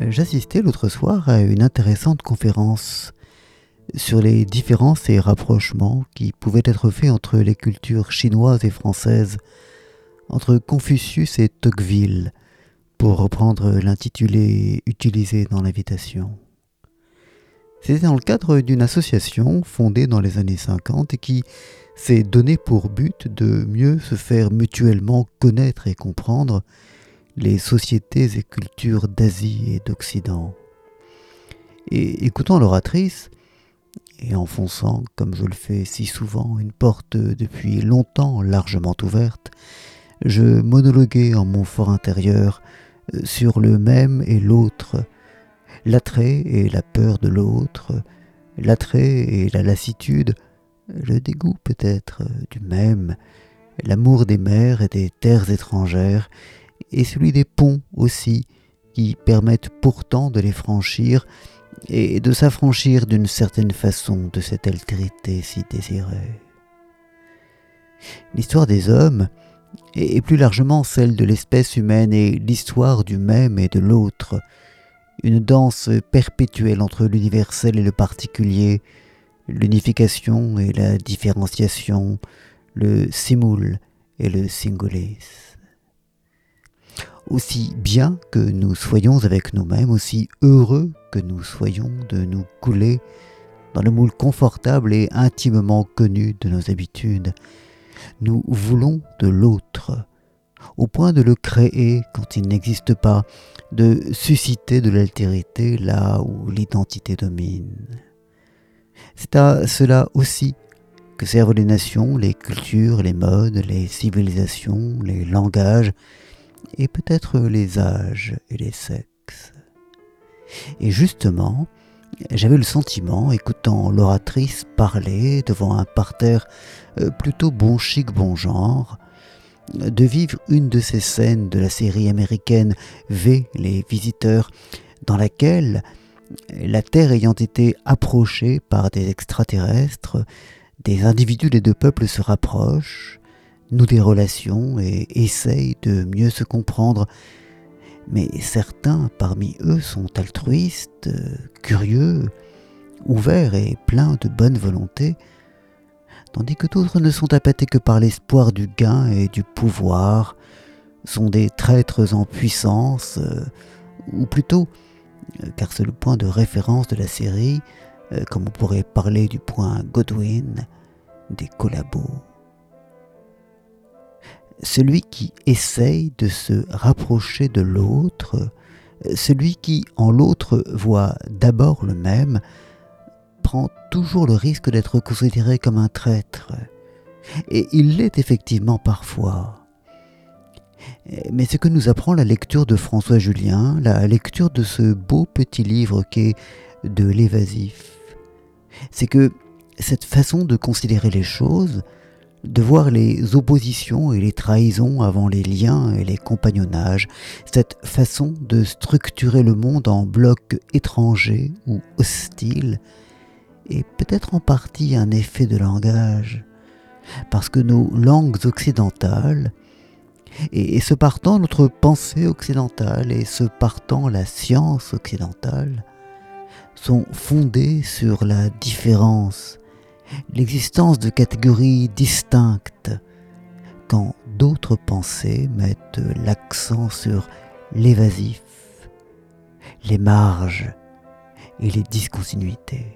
J'assistais l'autre soir à une intéressante conférence sur les différences et rapprochements qui pouvaient être faits entre les cultures chinoises et françaises, entre Confucius et Tocqueville, pour reprendre l'intitulé utilisé dans l'invitation. C'était dans le cadre d'une association fondée dans les années 50 et qui s'est donné pour but de mieux se faire mutuellement connaître et comprendre les sociétés et cultures d'Asie et d'Occident. Et écoutant l'oratrice, et enfonçant, comme je le fais si souvent, une porte depuis longtemps largement ouverte, je monologuais en mon fort intérieur euh, sur le même et l'autre, l'attrait et la peur de l'autre, l'attrait et la lassitude, le dégoût peut-être du même, l'amour des mers et des terres étrangères, et celui des ponts aussi, qui permettent pourtant de les franchir et de s'affranchir d'une certaine façon de cette altérité si désirée. L'histoire des hommes, et plus largement celle de l'espèce humaine, est l'histoire du même et de l'autre, une danse perpétuelle entre l'universel et le particulier, l'unification et la différenciation, le simul et le singulis. Aussi bien que nous soyons avec nous-mêmes, aussi heureux que nous soyons de nous couler dans le moule confortable et intimement connu de nos habitudes, nous voulons de l'autre, au point de le créer quand il n'existe pas, de susciter de l'altérité là où l'identité domine. C'est à cela aussi que servent les nations, les cultures, les modes, les civilisations, les langages, et peut-être les âges et les sexes. Et justement, j'avais le sentiment, écoutant l'oratrice parler devant un parterre euh, plutôt bon chic, bon genre, de vivre une de ces scènes de la série américaine V, les visiteurs, dans laquelle, la Terre ayant été approchée par des extraterrestres, des individus des deux peuples se rapprochent, nouent des relations et essayent de mieux se comprendre. Mais certains parmi eux sont altruistes, curieux, ouverts et pleins de bonne volonté, tandis que d'autres ne sont appâtés que par l'espoir du gain et du pouvoir, sont des traîtres en puissance, euh, ou plutôt, euh, car c'est le point de référence de la série, euh, comme on pourrait parler du point Godwin, des collabos. Celui qui essaye de se rapprocher de l'autre, celui qui en l'autre voit d'abord le même, prend toujours le risque d'être considéré comme un traître. Et il l'est effectivement parfois. Mais ce que nous apprend la lecture de François Julien, la lecture de ce beau petit livre qu'est De l'évasif, c'est que cette façon de considérer les choses, de voir les oppositions et les trahisons avant les liens et les compagnonnages, cette façon de structurer le monde en blocs étrangers ou hostiles, est peut-être en partie un effet de langage, parce que nos langues occidentales, et, ce partant notre pensée occidentale, et ce partant la science occidentale, sont fondées sur la différence, l'existence de catégories distinctes, quand d'autres pensées mettent l'accent sur l'évasif, les marges et les discontinuités.